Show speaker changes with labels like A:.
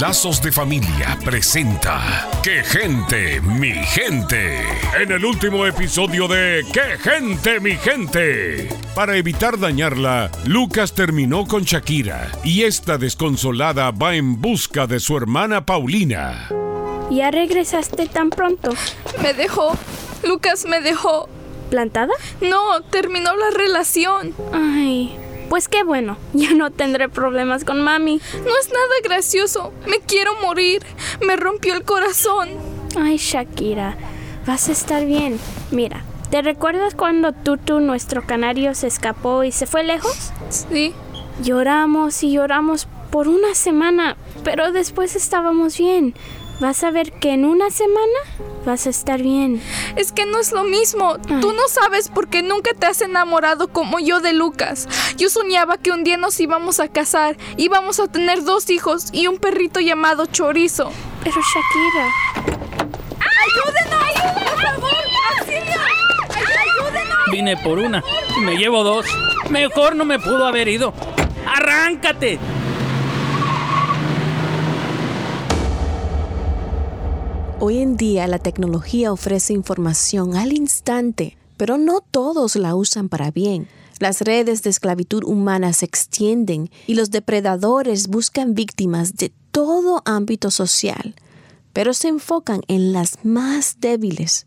A: Lazos de Familia presenta ¡Qué gente, mi gente! En el último episodio de ¡Qué gente, mi gente! Para evitar dañarla, Lucas terminó con Shakira y esta desconsolada va en busca de su hermana Paulina.
B: ¿Ya regresaste tan pronto?
C: Me dejó. Lucas me dejó.
B: ¿Plantada?
C: No, terminó la relación.
B: Ay, pues qué bueno. Ya no tendré problemas con mami.
C: No es nada gracioso. Me quiero morir. Me rompió el corazón.
B: Ay, Shakira, vas a estar bien. Mira, ¿te recuerdas cuando Tutu, nuestro canario, se escapó y se fue lejos?
C: Sí.
B: Lloramos y lloramos por una semana, pero después estábamos bien. Vas a ver que en una semana vas a estar bien.
C: Es que no es lo mismo. Tú no sabes porque nunca te has enamorado como yo de Lucas. Yo soñaba que un día nos íbamos a casar, íbamos a tener dos hijos y un perrito llamado Chorizo.
B: Pero Shakira.
C: ¡Ayúdenos! ¡Por favor! ¡Auxilio! ¡Ayúdenos!
D: Vine por una y me llevo dos. Mejor no me pudo haber ido. ¡Arráncate!
E: Hoy en día la tecnología ofrece información al instante, pero no todos la usan para bien. Las redes de esclavitud humana se extienden y los depredadores buscan víctimas de todo ámbito social, pero se enfocan en las más débiles.